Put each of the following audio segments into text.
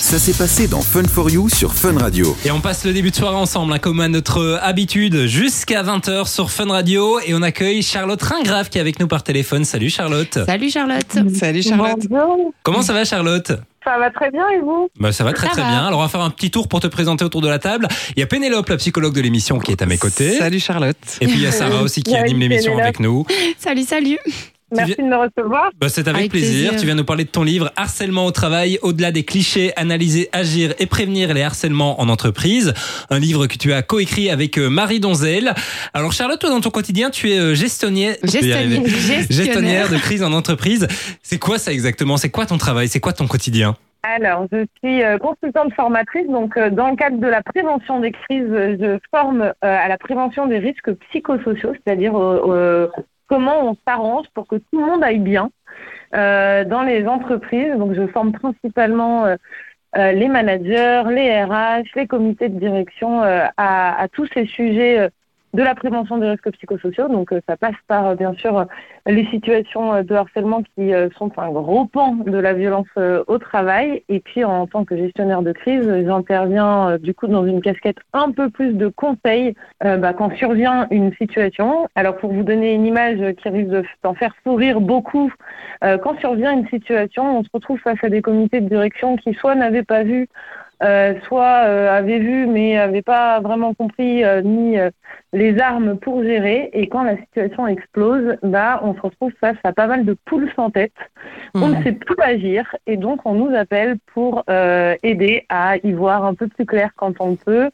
Ça s'est passé dans Fun for You sur Fun Radio. Et on passe le début de soirée ensemble, hein, comme à notre habitude, jusqu'à 20h sur Fun Radio. Et on accueille Charlotte Ringrave qui est avec nous par téléphone. Salut Charlotte. Salut Charlotte. Salut Charlotte. Bonjour. Comment ça va Charlotte? Ça va très bien et vous? Bah, Ça va très Ça très va. bien. Alors on va faire un petit tour pour te présenter autour de la table. Il y a Pénélope, la psychologue de l'émission, qui est à mes côtés. Salut Charlotte. Et puis il y a Sarah aussi qui anime l'émission avec nous. Salut, salut. Merci de me recevoir. Bah, c'est avec, Avec plaisir. plaisir. Tu viens nous parler de ton livre Harcèlement au travail, au-delà des clichés, analyser, agir et prévenir les harcèlements en entreprise. Un livre que tu as coécrit avec euh, Marie Donzel. Alors Charlotte, toi dans ton quotidien, tu es euh, gestionnaire, de crise en entreprise. C'est quoi ça exactement? C'est quoi ton travail? C'est quoi ton quotidien? Alors, je suis euh, consultante formatrice, donc dans le cadre de la prévention des crises, je forme à la prévention des risques psychosociaux, c'est-à-dire comment on s'arrange pour que tout le monde aille bien euh, dans les entreprises. Donc, je forme principalement euh, euh, les managers, les RH, les comités de direction à, tous ces sujets de la prévention des risques psychosociaux. Donc, euh, ça passe par, euh, bien sûr, les situations euh, de harcèlement qui euh, sont un gros pan de la violence euh, au travail. Et puis, en tant que gestionnaire de crise, euh, j'interviens euh, du coup dans une casquette un peu plus de conseil euh, bah, quand survient une situation. Alors, pour vous donner une image qui risque de- d'en faire sourire beaucoup, euh, quand survient une situation, on se retrouve face à des comités de direction qui soit n'avaient pas vu, euh, soit euh, avaient vu mais n'avaient pas vraiment compris euh, ni euh, les armes pour gérer. Et quand la situation explose, bah, on se retrouve face à pas mal de poules sans tête. On ne sait plus agir et donc on nous appelle pour euh, aider à y voir un peu plus clair quand on peut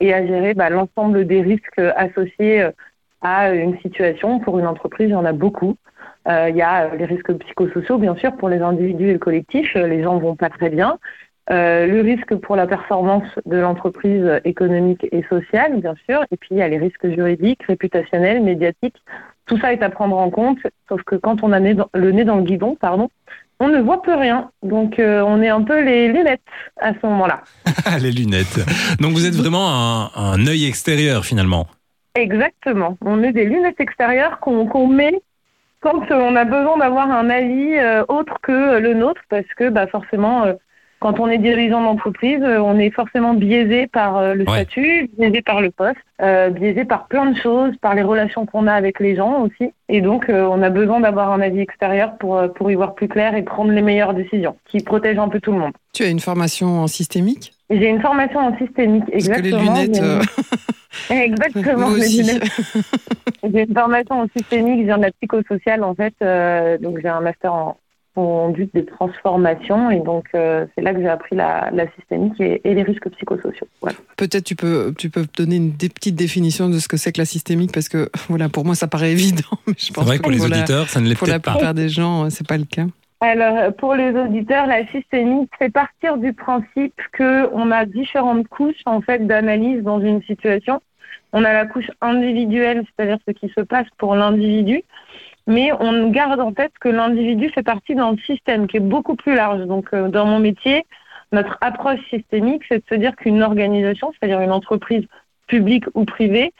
et à gérer bah, l'ensemble des risques associés euh, à une situation. Pour une entreprise, il y en a beaucoup. Euh, Il y a les risques psychosociaux, bien sûr, pour les individus et le collectif. Les gens vont pas très bien. Euh, le risque pour la performance de l'entreprise économique et sociale, bien sûr. Et puis, il y a les risques juridiques, réputationnels, médiatiques. Tout ça est à prendre en compte, sauf que quand on a le nez dans le guidon, pardon, on ne voit plus rien. Donc, euh, on est un peu les lunettes à ce moment-là. Les lunettes. Donc vous êtes vraiment un, un œil extérieur finalement. Exactement. On est des lunettes extérieures qu'on met quand on a besoin d'avoir un avis euh, autre que le nôtre, parce que bah, forcément, euh, quand on est dirigeant d'entreprise, euh, on est forcément biaisé par euh, le Ouais. statut, biaisé par le poste, euh, biaisé par plein de choses, par les relations qu'on a avec les gens aussi. Et donc, euh, on a besoin d'avoir un avis extérieur pour, pour y voir plus clair et prendre les meilleures décisions, qui protègent un peu tout le monde. Tu as une formation en systémique? J'ai une formation en systémique, Parce que les exactement. lunettes. Euh, Exactement. J'ai une formation en systémique, je viens de la psychosociale en fait, euh, donc j'ai un master en, en but de transformation et donc euh, c'est là que j'ai appris la, la systémique et, et les risques psychosociaux. Voilà. Peut-être tu peux, tu peux donner une des petites définitions de ce que c'est que la systémique parce que voilà, pour moi ça paraît évident, mais je C'est pense vrai que pour les pour la- auditeurs, ça ne l'est pour la peut-être pas. plupart des gens, euh, c'est pas le cas. Alors pour les auditeurs, la systémique fait partir du principe que on a différentes couches en fait d'analyse dans une situation. On a la couche individuelle, c'est-à-dire ce qui se passe pour l'individu, mais on garde en tête que l'individu fait partie d'un système qui est beaucoup plus large. Donc, euh, dans mon métier, notre approche systémique, c'est de se dire qu'une organisation, c'est-à-dire une entreprise publique ou privée,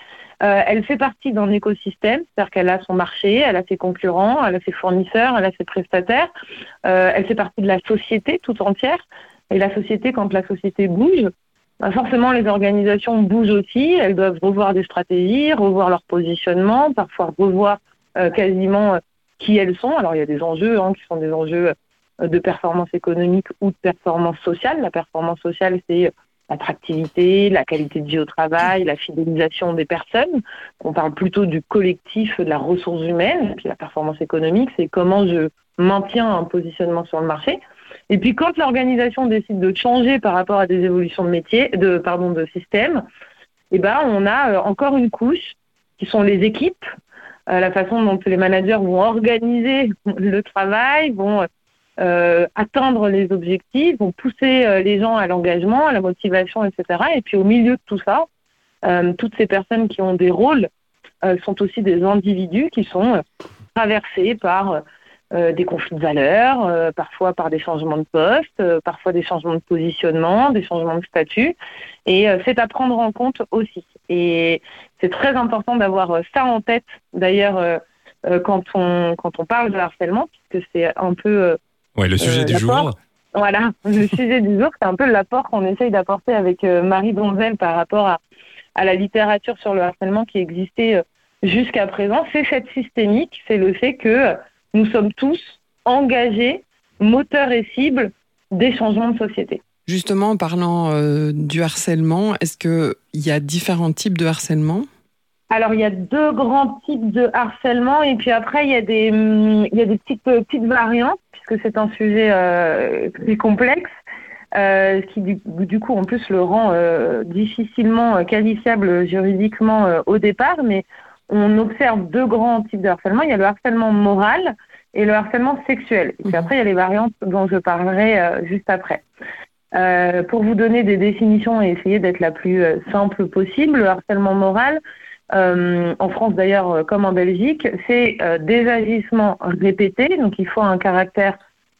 euh, elle fait partie d'un écosystème, c'est-à-dire qu'elle a son marché, elle a ses concurrents, elle a ses fournisseurs, elle a ses prestataires, euh, elle fait partie de la société tout entière. Et la société, quand la société bouge, bah, forcément, les organisations bougent aussi. Elles doivent revoir des stratégies, revoir leur positionnement, parfois revoir quasiment euh, qui elles sont. Alors, il y a des enjeux hein, qui sont des enjeux euh, de performance économique ou de performance sociale. La performance sociale, c'est euh, l'attractivité, la qualité de vie au travail, la fidélisation des personnes. On parle plutôt du collectif, de la ressource humaine. Puis la performance économique, c'est comment je maintiens un positionnement sur le marché. Et puis quand l'organisation décide de changer par rapport à des évolutions de métier, de pardon, de système, eh ben on a euh, encore une couche qui sont les équipes, euh, la façon dont les managers vont organiser le travail, vont euh, atteindre les objectifs, vont pousser euh, les gens à l'engagement, à la motivation, etc. Et puis au milieu de tout ça, euh, toutes ces personnes qui ont des rôles euh, sont aussi des individus qui sont euh, traversés par euh, des conflits de valeurs, euh, parfois par des changements de poste, euh, parfois des changements de positionnement, des changements de statut. Et c'est à prendre en compte aussi. Et c'est très important d'avoir ça en tête, d'ailleurs, quand, on, quand on parle de harcèlement, puisque c'est un peu... Ouais, le sujet du jour. Voilà, le sujet du jour, c'est un peu l'apport qu'on essaye d'apporter avec Marie Donzel par rapport à, à, la littérature sur le harcèlement qui existait jusqu'à présent. C'est cette systémique, c'est le fait que nous sommes tous engagés, moteurs et cibles des changements de société. Justement, en parlant euh, du harcèlement, est-ce qu'il y a différents types de harcèlement? Alors, il y a deux grands types de harcèlement et puis après, il y a des, il y a des petites, petites variantes puisque c'est un sujet euh, très complexe. Euh, qui du, du, coup en plus le rend euh, difficilement qualifiable juridiquement euh, au départ, mais on observe deux grands types de harcèlement. Il y a le harcèlement moral et le harcèlement sexuel. Et puis après, il y a les variantes dont je parlerai euh, juste après. Euh, pour vous donner des définitions et essayer d'être la plus simple possible, le harcèlement moral, euh, en France d'ailleurs euh, comme en Belgique, c'est euh, des agissements répétés, donc il faut un caractère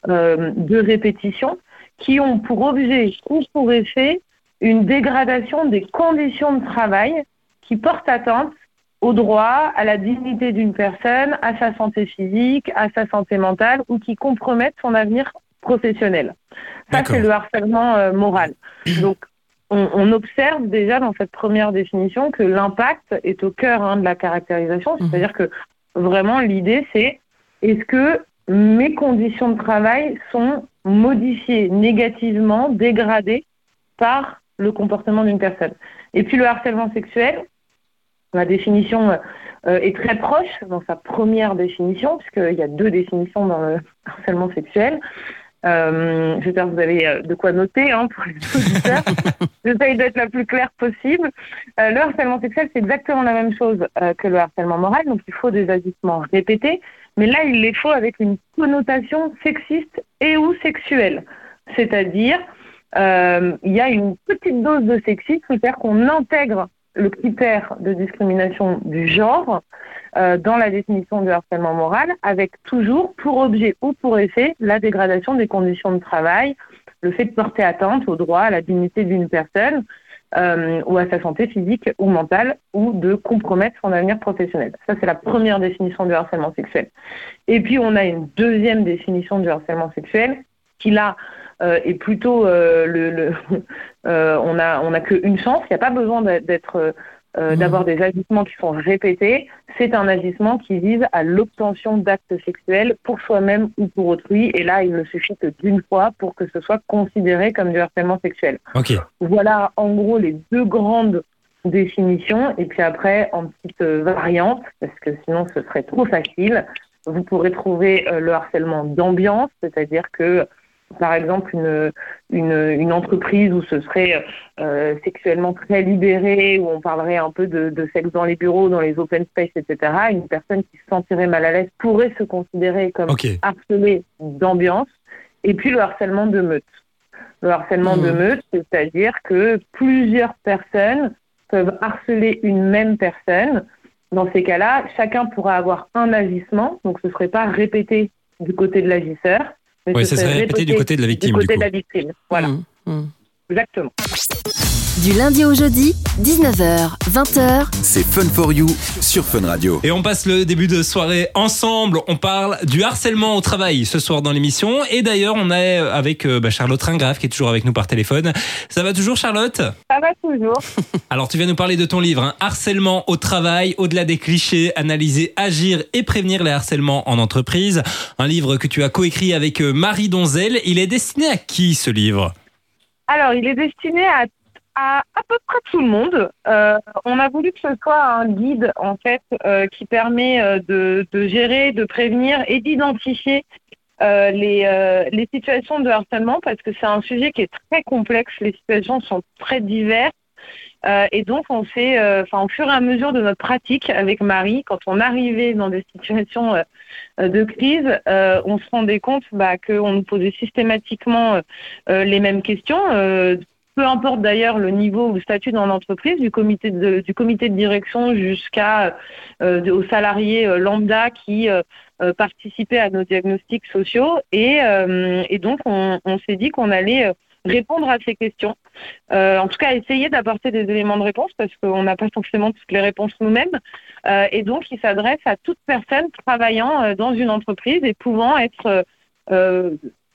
euh, de répétition, qui ont pour objet ou pour effet une dégradation des conditions de travail qui portent atteinte au droit, à la dignité d'une personne, à sa santé physique, à sa santé mentale ou qui compromettent son avenir professionnel. Ça, c'est le harcèlement euh, moral. Donc, on, on, observe déjà dans cette première définition que l'impact est au cœur hein, de la caractérisation, mhm. c'est-à-dire que vraiment l'idée c'est est-ce que mes conditions de travail sont modifiées négativement, dégradées par le comportement d'une personne. Et puis le harcèlement sexuel, la définition euh, est très proche dans sa première définition, puisqu'il y a deux définitions dans le harcèlement sexuel. Euh, J'espère que vous avez euh, de quoi noter hein, pour les auditeurs. J'essaye d'être la plus claire possible. Euh, le harcèlement sexuel, c'est exactement la même chose euh, que le harcèlement moral. Donc, il faut des agissements répétés. Mais là, il les faut avec une connotation sexiste et ou sexuelle. C'est-à-dire, euh, il y a une petite dose de sexisme, c'est-à-dire qu'on intègre le critère de discrimination du genre euh, dans la définition du harcèlement moral, avec toujours pour objet ou pour effet la dégradation des conditions de travail, le fait de porter atteinte au droit, à la dignité d'une personne euh, ou à sa santé physique ou mentale, ou de compromettre son avenir professionnel. Ça, c'est la première définition du harcèlement sexuel. Et puis, on a une deuxième définition du harcèlement sexuel qui, là, euh, est plutôt euh, le, le euh, on a on a qu'une chance. Il n'y a pas besoin d'être euh, mmh. d'avoir des agissements qui sont répétés. C'est un agissement qui vise à l'obtention d'actes sexuels pour soi-même ou pour autrui. Et là, il ne suffit que d'une fois pour que ce soit considéré comme du harcèlement sexuel. Okay. Voilà en gros les deux grandes définitions. Et puis après, en petite variante, parce que sinon ce serait trop facile, vous pourrez trouver euh, le harcèlement d'ambiance, c'est-à-dire que par exemple une, une, une, entreprise où ce serait euh, sexuellement très libéré, où on parlerait un peu de, de, sexe dans les bureaux, dans les open space, etc., une personne qui se sentirait mal à l'aise pourrait se considérer comme okay. harcelée d'ambiance. Et puis le harcèlement de meute. Le harcèlement mmh. de meute, c'est-à-dire que plusieurs personnes peuvent harceler une même personne. Dans ces cas-là, chacun pourra avoir un agissement, donc ce ne serait pas répété du côté de l'agisseur, oui, ça serait répété du côté de la victime. Du côté du de la victime, voilà. Mmh, mmh. Exactement. Du lundi au jeudi, 19h, 20h. C'est Fun for You sur Fun Radio. Et on passe le début de soirée ensemble. On parle du harcèlement au travail ce soir dans l'émission. Et d'ailleurs, on est avec euh, bah, Charlotte Ringraf qui est toujours avec nous par téléphone. Ça va toujours, Charlotte? Ça va toujours. Alors, tu viens nous parler de ton livre, hein, Harcèlement au travail, au-delà des clichés, analyser, agir et prévenir les harcèlements en entreprise. Un livre que tu as coécrit avec euh, Marie Donzel. Il est destiné à qui ce livre? Alors, il est destiné à à peu près tout le monde. Euh, on a voulu que ce soit un guide en fait euh, qui permet euh, de, gérer, de prévenir et d'identifier les situations de harcèlement parce que c'est un sujet qui est très complexe. Les situations sont très diverses. Euh, et donc, on fait, enfin, au fur et à mesure de notre pratique avec Marie, quand on arrivait dans des situations de crise, on se rendait compte bah, qu'on nous posait systématiquement les mêmes questions peu importe d'ailleurs le niveau ou le statut dans l'entreprise, du comité de, du comité de direction jusqu'à euh, aux salariés euh, lambda qui euh, euh, participaient à nos diagnostics sociaux. Et, euh, et donc, on, on s'est dit qu'on allait euh, répondre à ces questions. en tout cas, essayer d'apporter des éléments de réponse parce qu'on n'a pas forcément toutes les réponses nous-mêmes. et donc, il s'adresse à toute personne travaillant dans une entreprise et pouvant être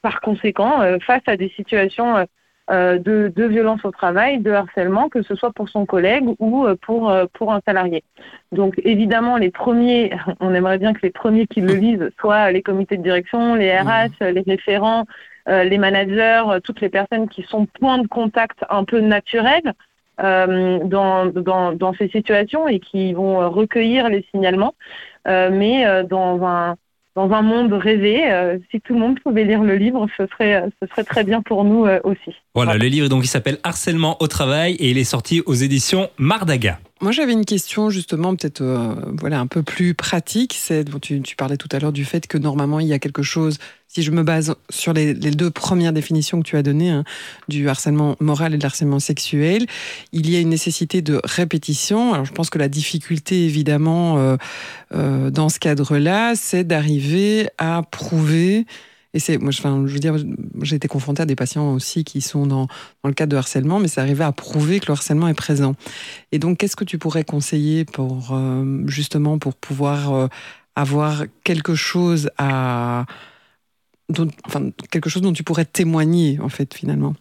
par conséquent, face à des situations de, de, violence au travail, de harcèlement, que ce soit pour son collègue ou pour, pour un salarié. Donc évidemment, les premiers, on aimerait bien que les premiers qui le lisent soient les comités de direction, les RH, mmh. les référents, les managers, toutes les personnes qui sont points de contact un peu naturels euh, dans, dans, dans, ces situations et qui vont recueillir les signalements. Euh, mais euh, dans un dans un monde rêvé. Euh, si tout le monde pouvait lire le livre, ce serait, ce serait très bien pour nous euh, aussi. Voilà, le livre donc il s'appelle Harcèlement au travail et il est sorti aux éditions Mardaga. Moi, j'avais une question justement, peut-être euh, voilà un peu plus pratique. C'est tu, tu, parlais tout à l'heure du fait que normalement il y a quelque chose. Si je me base sur les, les deux premières définitions que tu as données hein, du harcèlement moral et de harcèlement sexuel, il y a une nécessité de répétition. Alors, je pense que la difficulté, évidemment, euh, euh, dans ce cadre-là, c'est d'arriver à prouver et c'est, moi, enfin, je veux dire, j'ai été confrontée à des patients aussi qui sont dans, dans le cadre de harcèlement, mais c'est arrivé à prouver que le harcèlement est présent. Et donc, qu'est-ce que tu pourrais conseiller pour, euh, justement, pour pouvoir euh, avoir quelque chose à, dont, enfin, quelque chose dont tu pourrais témoigner, en fait, finalement?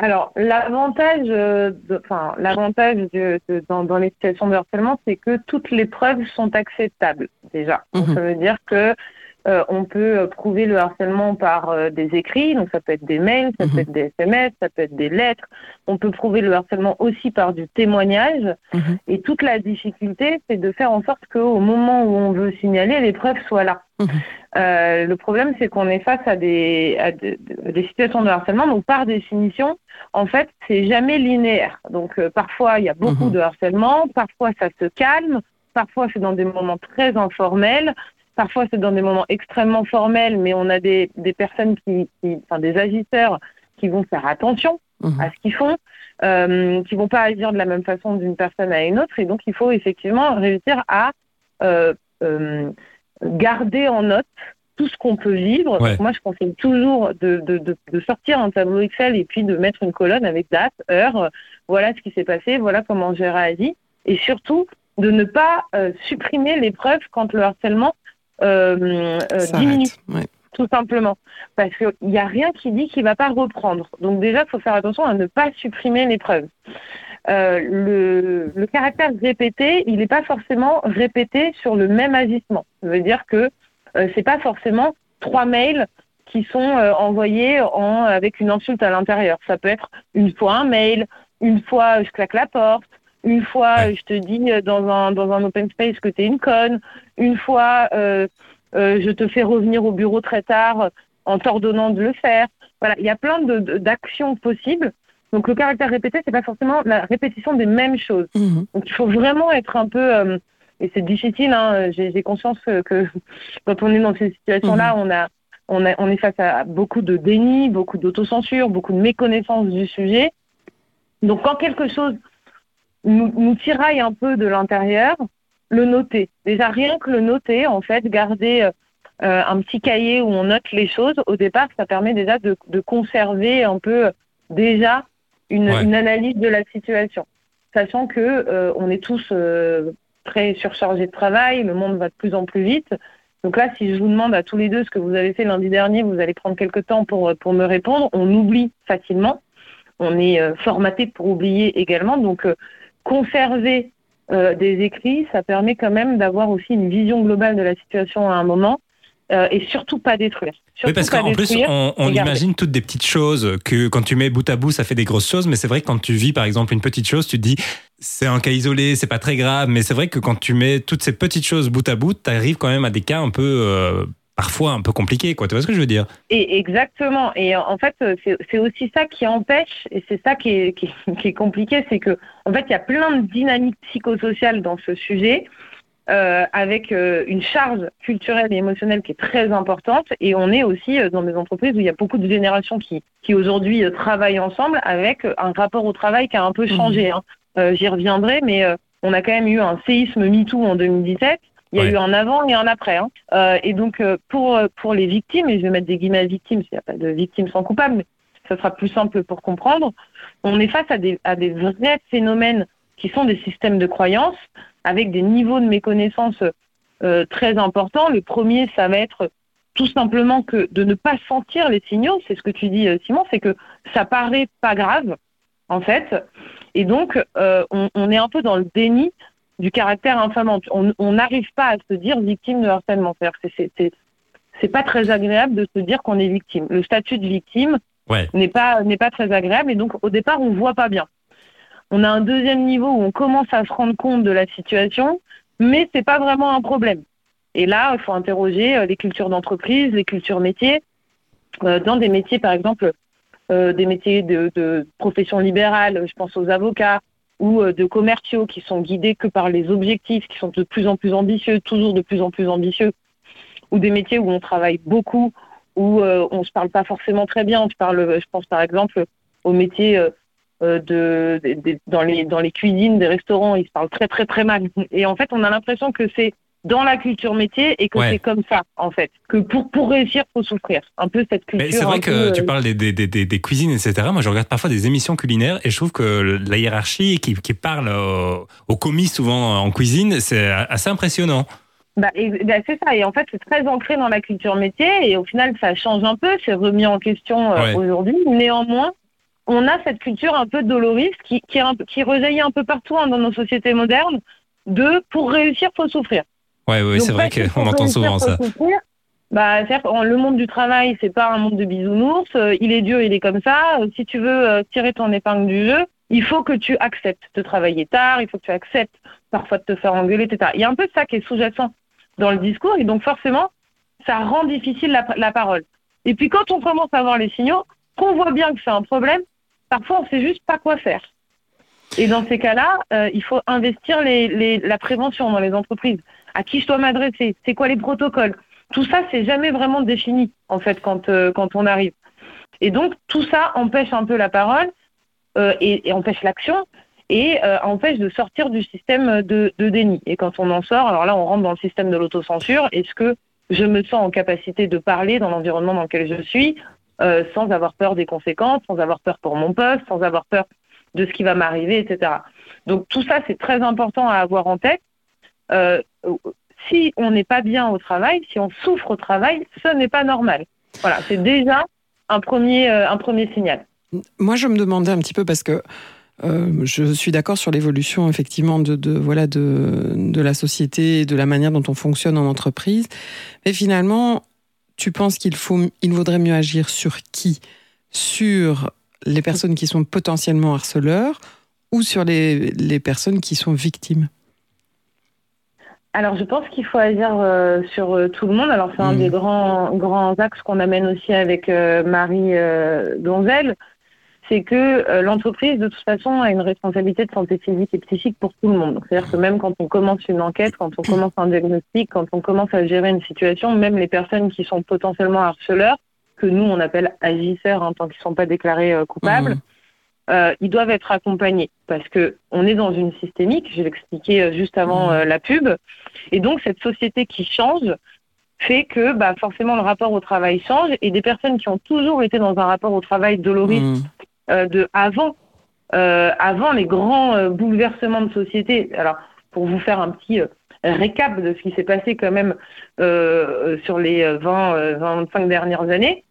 Alors, l'avantage, euh, enfin, l'avantage de, de, dans, dans, les situations de harcèlement, c'est que toutes les preuves sont acceptables, déjà. Donc, mmh. Ça veut dire que euh, on peut euh, prouver le harcèlement par euh, des écrits, donc ça peut être des mails, ça peut mhm. être des SMS, ça peut être des lettres. On peut prouver le harcèlement aussi par du témoignage. Mhm. Et toute la difficulté, c'est de faire en sorte qu'au moment où on veut signaler, les preuves soient là. Mhm. Euh, le problème, c'est qu'on est face à des, à des, des, situations de harcèlement, donc par définition, en fait, c'est jamais linéaire. Donc parfois, il y a beaucoup de harcèlement, parfois ça se calme, parfois c'est dans des moments très informels, Parfois, c'est dans des moments extrêmement formels, mais on a des, des personnes qui, qui, enfin des agisseurs qui vont faire attention mmh. à ce qu'ils font, euh, qui vont pas agir de la même façon d'une personne à une autre, et donc il faut effectivement réussir à euh, euh, garder en note tout ce qu'on peut vivre. Ouais. Moi, je conseille toujours de, de, de, de, sortir un tableau Excel et puis de mettre une colonne avec date, heure, voilà ce qui s'est passé, voilà comment j'ai réagi, et surtout de ne pas euh, supprimer les preuves quand le harcèlement euh, euh, diminue. Ouais. Tout simplement. Parce qu'il n'y a rien qui dit qu'il ne va pas reprendre. Donc déjà, il faut faire attention à ne pas supprimer les preuves. Euh, le, le, caractère répété, il n'est pas forcément répété sur le même agissement. Ça veut dire que euh, c'est pas forcément trois mails qui sont euh, envoyés en, avec une insulte à l'intérieur. Ça peut être une fois un mail, une fois je claque la porte, une fois, ouais. je te dis euh, dans un, dans un open space que tu es une conne. Une fois, euh, euh, je te fais revenir au bureau très tard en t'ordonnant de le faire. Voilà, il y a plein d'actions possibles. Donc le caractère répété, c'est pas forcément la répétition des mêmes choses. Mmh. Donc il faut vraiment être un peu euh, et c'est difficile. Hein, J'ai conscience que, que, quand on est dans ces situations-là, mmh. on a on, a, on est face à beaucoup de déni, beaucoup d'autocensure, beaucoup de méconnaissance du sujet. Donc quand quelque chose nous, nous tiraille un peu de l'intérieur, le noter. Déjà, rien que le noter, en fait, garder euh, un petit cahier où on note les choses, au départ, ça permet déjà de, de conserver un peu déjà une, ouais. une, analyse de la situation. Sachant que euh, on est tous euh, très surchargés de travail, le monde va de plus en plus vite. Donc là, si je vous demande à tous les deux ce que vous avez fait lundi dernier, vous allez prendre quelques temps pour, pour me répondre. On oublie facilement. On est euh, formaté pour oublier également. Donc, euh, conserver euh, des écrits, ça permet quand même d'avoir aussi une vision globale de la situation à un moment. Euh, et surtout pas détruire. Surtout oui, parce qu'en plus, on, on imagine toutes des petites choses que quand tu mets bout à bout, ça fait des grosses choses. Mais c'est vrai que quand tu vis, par exemple, une petite chose, tu te dis, c'est un cas isolé, c'est pas très grave. Mais c'est vrai que quand tu mets toutes ces petites choses bout à bout, tu arrives quand même à des cas un peu euh, parfois un peu compliqué, quoi. Tu vois ce que je veux dire? Et Exactement. Et en fait, c'est aussi ça qui empêche, et c'est ça qui est, qui, qui est compliqué, c'est que en fait, il y a plein de dynamiques psychosociales dans ce sujet. Euh, avec euh, une charge culturelle et émotionnelle qui est très importante. Et on est aussi euh, dans des entreprises où il y a beaucoup de générations qui, qui aujourd'hui euh, travaillent ensemble avec un rapport au travail qui a un peu changé. Mmh. Hein. J'y reviendrai, mais on a quand même eu un séisme MeToo en 2017. Il y a ouais. eu un avant et un après. Hein. Euh, et donc, euh, pour, pour les victimes, et je vais mettre des guillemets à victimes, s'il n'y a pas de victimes sans coupables, mais ça sera plus simple pour comprendre, on est face à des, à des vrais phénomènes qui sont des systèmes de croyances avec des niveaux de méconnaissance euh, très importants. Le premier, ça va être tout simplement que de ne pas sentir les signaux, c'est ce que tu dis Simon, c'est que ça paraît pas grave en fait, et donc on, on, est un peu dans le déni du caractère infamant. On n'arrive pas à se dire victime de harcèlement. Que c'est pas très agréable de se dire qu'on est victime. Le statut de victime n'est pas n'est pas très agréable et donc au départ on voit pas bien. On a un deuxième niveau où on commence à se rendre compte de la situation, mais c'est pas vraiment un problème. Et là, il faut interroger euh, les cultures d'entreprise, les cultures métiers. Euh, dans des métiers, par exemple, euh, des métiers de, de profession libérale, je pense aux avocats, ou euh, de commerciaux qui sont guidés que par les objectifs, qui sont de plus en plus ambitieux, toujours de plus en plus ambitieux, ou des métiers où on travaille beaucoup, où euh, on ne se parle pas forcément très bien. Je, parle, je pense par exemple aux métiers euh, de, dans, les, dans les cuisines des restaurants, ils se parlent très très très mal. Et en fait, on a l'impression que c'est dans la culture métier et que c'est comme ça en fait. Que pour pour réussir faut souffrir. Un peu cette culture. C'est vrai que tu euh, parles des, des, des, des, cuisines etc. Moi je regarde parfois des émissions culinaires et je trouve que la hiérarchie qui, qui parle aux, commis souvent en cuisine c'est assez impressionnant. Bah, bah, c'est ça. Et en fait c'est très ancré dans la culture métier et au final ça change un peu. C'est remis en question euh, aujourd'hui. Néanmoins on a cette culture un peu doloriste qui qui, qui rejaillit un peu partout hein, dans nos sociétés modernes. De pour réussir faut souffrir Ouais, oui, c'est vrai qu'on entend souvent ça. bah, le monde du travail, c'est pas un monde de bisounours. Euh, il est Dieu, il est comme ça. Euh, si tu veux euh, tirer ton épingle du jeu, il faut que tu acceptes de travailler tard, il faut que tu acceptes parfois de te faire engueuler, etc. Il y a un peu de ça qui est sous-jacent dans le discours, et donc forcément, ça rend difficile la, la parole. Et puis quand on commence à voir les signaux, qu'on voit bien que c'est un problème, parfois on sait juste pas quoi faire. Et dans ces cas-là, il faut investir les, les, la prévention dans les entreprises à qui je dois m'adresser, c'est quoi les protocoles. Tout ça, c'est jamais vraiment défini en fait quand euh, quand on arrive. Et donc tout ça empêche un peu la parole euh, et, empêche l'action et euh, empêche de sortir du système de, de, déni. Et quand on en sort, alors là, on rentre dans le système de l'autocensure. Est-ce que je me sens en capacité de parler dans l'environnement dans lequel je suis sans avoir peur des conséquences, sans avoir peur pour mon poste, sans avoir peur de ce qui va m'arriver, etc. Donc tout ça, c'est très important à avoir en tête. Euh, si on n'est pas bien au travail, si on souffre au travail, ce n'est pas normal. Voilà, c'est déjà un premier, euh, un premier signal. Moi, je me demandais un petit peu parce que euh, je suis d'accord sur l'évolution effectivement de, voilà de, la société et de la manière dont on fonctionne en entreprise. Mais finalement, tu penses qu'il faut, il vaudrait mieux agir sur qui? Sur les personnes qui sont potentiellement harceleurs ou sur les personnes qui sont victimes? Alors, je pense qu'il faut agir euh, sur euh, tout le monde. Alors, c'est un mmh. des grands, grands axes qu'on amène aussi avec euh, Marie Donzel. C'est que l'entreprise, de toute façon, a une responsabilité de santé physique et psychique pour tout le monde. C'est-à-dire que même quand on commence une enquête, quand on commence un diagnostic, quand on commence à gérer une situation, même les personnes qui sont potentiellement harceleurs, que nous, on appelle agisseurs, en hein, tant qu'ils ne sont pas déclarés coupables, mmh euh, ils doivent être accompagnés parce que on est dans une systémique. Je l'expliquais euh, juste avant mmh. euh, la pub, et donc cette société qui change fait que bah, forcément le rapport au travail change et des personnes qui ont toujours été dans un rapport au travail doloriste mmh. euh, de avant, euh, avant les grands bouleversements de société. Alors pour vous faire un petit récap de ce qui s'est passé quand même sur les 20, 25 dernières années.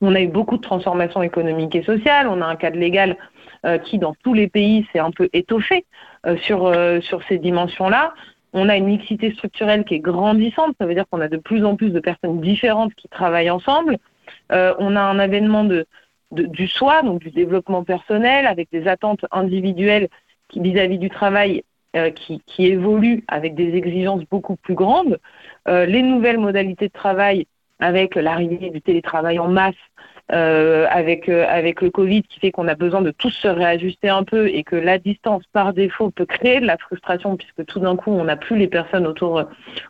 On a eu beaucoup de transformations économiques et sociales. On a un cadre légal euh, qui, dans tous les pays, s'est un peu étoffé euh, sur, euh, sur ces dimensions-là. On a une mixité structurelle qui est grandissante. Ça veut dire qu'on a de plus en plus de personnes différentes qui travaillent ensemble. on a un avènement de, du soi, donc du développement personnel, avec des attentes individuelles vis-à-vis du travail qui, qui, évoluent avec des exigences beaucoup plus grandes. les nouvelles modalités de travail avec l'arrivée du télétravail en masse, euh, avec euh, avec le Covid qui fait qu'on a besoin de tous se réajuster un peu et que la distance par défaut peut créer de la frustration puisque tout d'un coup on n'a plus les personnes autour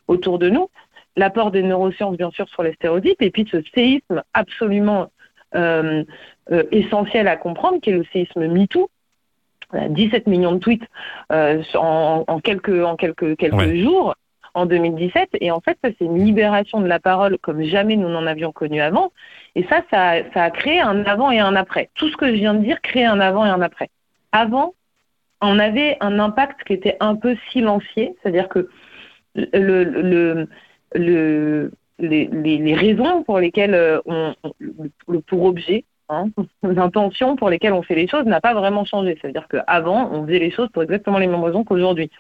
autour de nous. L'apport des neurosciences bien sûr sur les stéréotypes et puis ce séisme absolument euh, euh essentiel à comprendre qui est le séisme MeToo. 17 millions de tweets euh, en, en, quelques en quelques quelques jours en 2017. Et en fait, ça, c'est une libération de la parole comme jamais nous n'en avions connu avant. Et ça, ça, a créé un avant et un après. Tout ce que je viens de dire crée un avant et un après. Avant, on avait un impact qui était un peu silencieux, c'est-à-dire que le, le, le, les, les, raisons pour lesquelles euh, on, le pour objet, hein, l'intention pour lesquelles on fait les choses n'a pas vraiment changé. C'est-à-dire qu'avant, on faisait les choses pour exactement les mêmes raisons qu'aujourd'hui.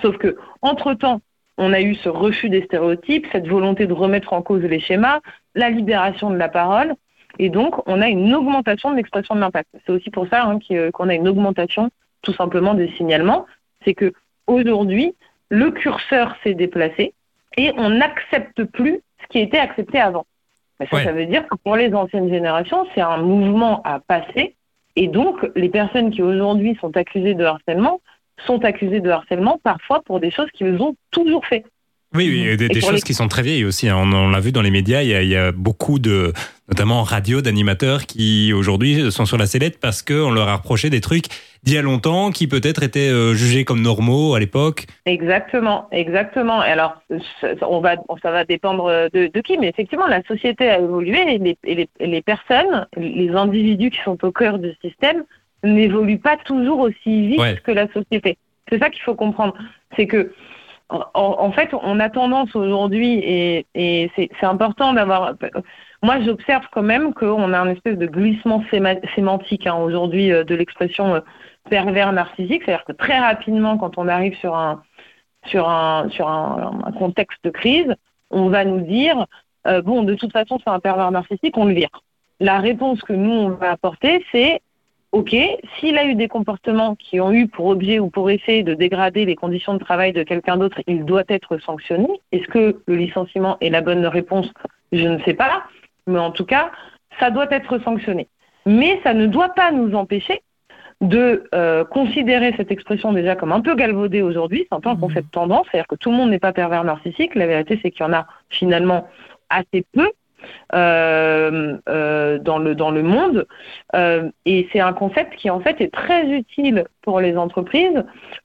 Sauf que, entre-temps, on a eu ce refus des stéréotypes, cette volonté de remettre en cause les schémas, la libération de la parole, et donc on a une augmentation de l'expression de l'impact. C'est aussi pour ça hein, qu'on a une augmentation tout simplement des signalements. C'est que aujourd'hui, le curseur s'est déplacé et on n'accepte plus ce qui était accepté avant. Ça veut dire que pour les anciennes générations, c'est un mouvement à passer. Et donc, les personnes qui aujourd'hui sont accusées de harcèlement sont accusées de harcèlement parfois pour des choses qu'ils ont toujours fait. Oui, oui des, choses qui sont très vieilles aussi. Hein. On, l'a vu dans les médias, il y, a, il y a beaucoup de, notamment en radio, d'animateurs qui aujourd'hui sont sur la sellette parce qu'on leur a reproché des trucs d'il y a longtemps qui peut-être étaient euh, jugés comme normaux à l'époque. Exactement, exactement. Alors, on va, ça va dépendre de, de qui, mais effectivement, la société a évolué et les, et les, les personnes, les individus qui sont au cœur du système n'évoluent pas toujours aussi vite que la société. C'est ça qu'il faut comprendre. C'est que en, fait, on a tendance aujourd'hui, et, c'est important d'avoir. Moi, j'observe quand même qu'on a un espèce de glissement sémantique hein, aujourd'hui euh, de l'expression euh, pervers narcissique, c'est-à-dire que très rapidement, quand on arrive sur un sur un sur un, contexte de crise, on va nous dire euh, bon, de toute façon, c'est un pervers narcissique, on le vire. La réponse que nous on va apporter, c'est OK, s'il a eu des comportements qui ont eu pour objet ou pour effet de dégrader les conditions de travail de quelqu'un d'autre, il doit être sanctionné. Est-ce que le licenciement est la bonne réponse? Je ne sais pas. Mais en tout cas, ça doit être sanctionné. Mais ça ne doit pas nous empêcher de euh, considérer cette expression déjà comme un peu galvaudée aujourd'hui. C'est un peu un mmh. concept tendance, c'est-à-dire que tout le monde n'est pas pervers narcissique. La vérité, c'est qu'il y en a finalement assez peu. Euh, euh, dans, le, dans le monde. Euh, et c'est un concept qui en fait est très utile pour les entreprises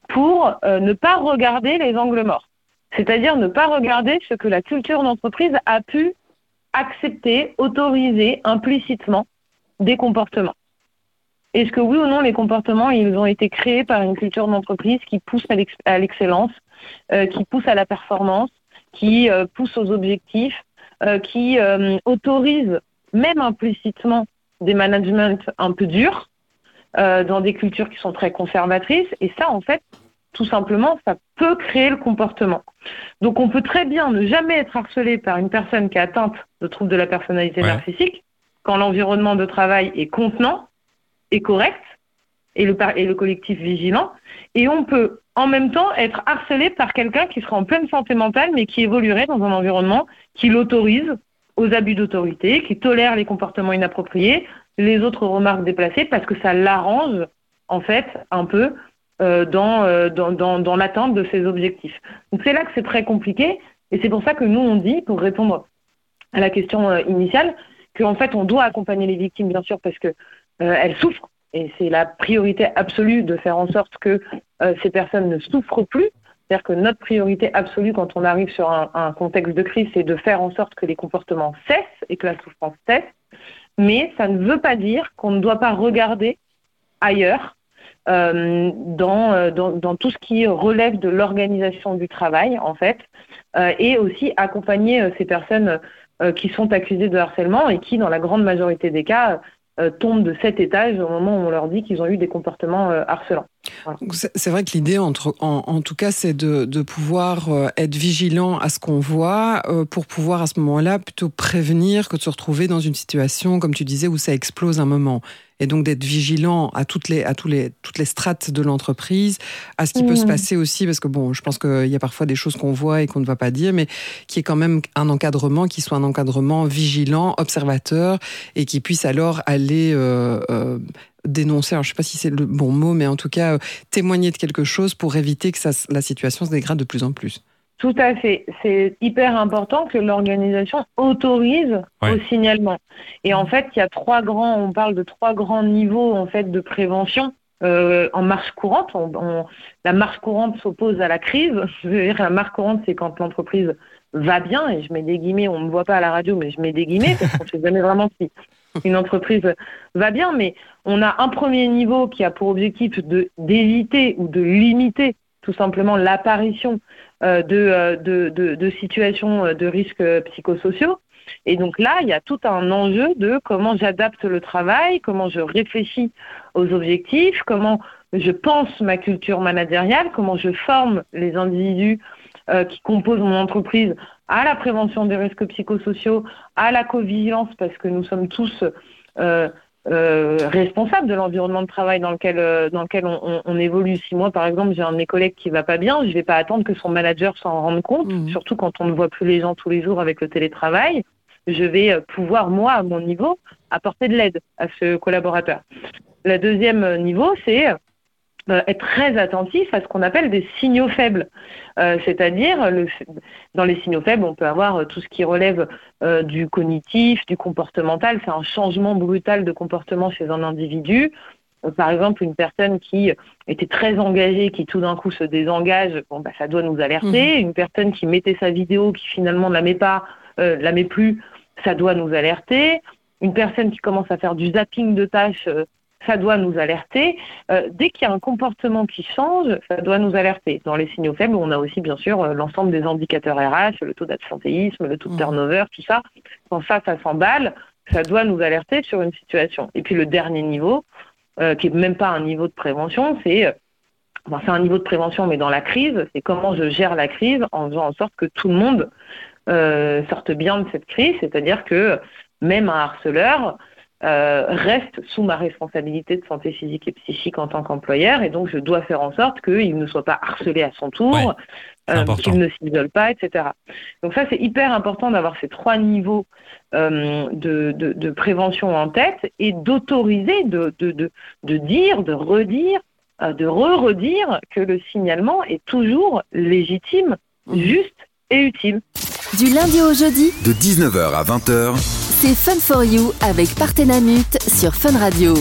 pour ne pas regarder les angles morts. C'est-à-dire ne pas regarder ce que la culture d'entreprise a pu accepter, autoriser implicitement des comportements. Est-ce que oui ou non les comportements ils ont été créés par une culture d'entreprise qui pousse à l'excellence, qui pousse à la performance, qui pousse aux objectifs, qui euh, autorise même implicitement des managements un peu durs euh, dans des cultures qui sont très conservatrices. Et ça, en fait, tout simplement, ça peut créer le comportement. Donc on peut très bien ne jamais être harcelé par une personne qui est atteinte de troubles de la personnalité narcissique quand l'environnement de travail est contenant et correct et le, collectif vigilant. Et on peut en même temps être harcelé par quelqu'un qui sera en pleine santé mentale, mais qui évoluerait dans un environnement qui l'autorise aux abus d'autorité, qui tolère les comportements inappropriés, les autres remarques déplacées, parce que ça l'arrange, en fait, un peu euh, euh, dans, dans, l'atteinte de ses objectifs. Donc c'est là que c'est très compliqué, et c'est pour ça que nous, on dit, pour répondre à la question euh, initiale, qu'en fait, on doit accompagner les victimes, bien sûr, parce que elles souffrent et c'est la priorité absolue de faire en sorte que euh, ces personnes ne souffrent plus. C'est-à-dire que notre priorité absolue quand on arrive sur un, contexte de crise, c'est de faire en sorte que les comportements cessent et que la souffrance cesse. Mais ça ne veut pas dire qu'on ne doit pas regarder ailleurs euh, euh, dans, tout ce qui relève de l'organisation du travail, en fait, et aussi accompagner ces personnes qui sont accusées de harcèlement et qui, dans la grande majorité des cas, euh, tombent de cet étage au moment où on leur dit qu'ils ont eu des comportements euh, harcelants. C'est vrai que l'idée, en, tout cas, c'est de, pouvoir euh, être vigilant à ce qu'on voit pour pouvoir à ce moment-là plutôt prévenir que de se retrouver dans une situation, comme tu disais, où ça explose un moment et donc d'être vigilant à toutes les à tous les toutes les strates de l'entreprise, à ce qui peut se mmh. passer aussi parce que bon, je pense qu'il y a parfois des choses qu'on voit et qu'on ne va pas dire, mais qui est quand même un encadrement qui soit un encadrement vigilant, observateur et qui puisse alors aller euh, euh, dénoncer, alors je ne sais pas si c'est le bon mot, mais en tout cas euh, témoigner de quelque chose pour éviter que ça, la situation se dégrade de plus en plus. Tout à fait. C'est hyper important que l'organisation autorise au signalement. Et en fait, il y a trois grands, on parle de trois grands niveaux en fait de prévention. Euh, en marche courante, la marche courante s'oppose à la crise. Je veux dire, la marche courante, c'est quand l'entreprise va bien, et je mets des guillemets, on ne me voit pas à la radio, mais je mets des guillemets, parce qu'on ne sait jamais vraiment si une entreprise va bien, mais on a un premier niveau qui a pour objectif d'éviter ou de limiter tout simplement l'apparition de, de, de, de, situations de risques psychosociaux. Et donc là, il y a tout un enjeu de comment j'adapte le travail, comment je réfléchis aux objectifs, comment je pense ma culture managériale, comment je forme les individus euh, qui composent mon entreprise à la prévention des risques psychosociaux, à la co-vigilance, parce que nous sommes tous euh, euh, responsables de l'environnement de travail dans lequel, euh, dans lequel on, on, évolue. Si moi, par exemple, j'ai un de mes collègues qui va pas bien, je vais pas attendre que son manager s'en rende compte, mmh. surtout quand on ne voit plus les gens tous les jours avec le télétravail. Je vais euh, pouvoir, moi, à mon niveau, apporter de l'aide à ce collaborateur. Le deuxième niveau, c'est euh, être très attentif à ce qu'on appelle des signaux faibles. Euh, c'est-à-dire, dans les signaux faibles, on peut avoir euh, tout ce qui relève du cognitif, du comportemental. C'est un changement brutal de comportement chez un individu. par exemple, une personne qui était très engagée, qui tout d'un coup se désengage, bon, bah, ça doit nous alerter. Mmh. Une personne qui mettait sa vidéo, qui finalement ne la met pas, la met plus, ça doit nous alerter. Une personne qui commence à faire du zapping de tâches, ça doit nous alerter. Euh, dès qu'il y a un comportement qui change, ça doit nous alerter. Dans les signaux faibles, on a aussi bien sûr euh, l'ensemble des indicateurs RH, le taux d'absentéisme, le taux de mmh. turnover, tout ça. Quand ça, ça s'emballe, ça doit nous alerter sur une situation. Et puis le dernier niveau, euh, qui est même pas un niveau de prévention, c'est c'est un niveau de prévention, mais dans la crise, c'est comment je gère la crise en faisant en sorte que tout le monde euh, sorte bien de cette crise, c'est-à-dire que même un harceleur, euh, reste sous ma responsabilité de santé physique et psychique en tant qu'employeur et donc je dois faire en sorte qu'il ne soit pas harcelé à son tour, euh, qu'il ne s'isole pas, etc. Donc ça c'est hyper important d'avoir ces trois niveaux euh, de, de, de, prévention en tête et d'autoriser, de, de, de, dire, de redire, euh, de re-redire que le signalement est toujours légitime, mmh. juste et utile. Du lundi au jeudi De 19h à 20h c'est Fun for You avec Partenamut sur Fun Radio.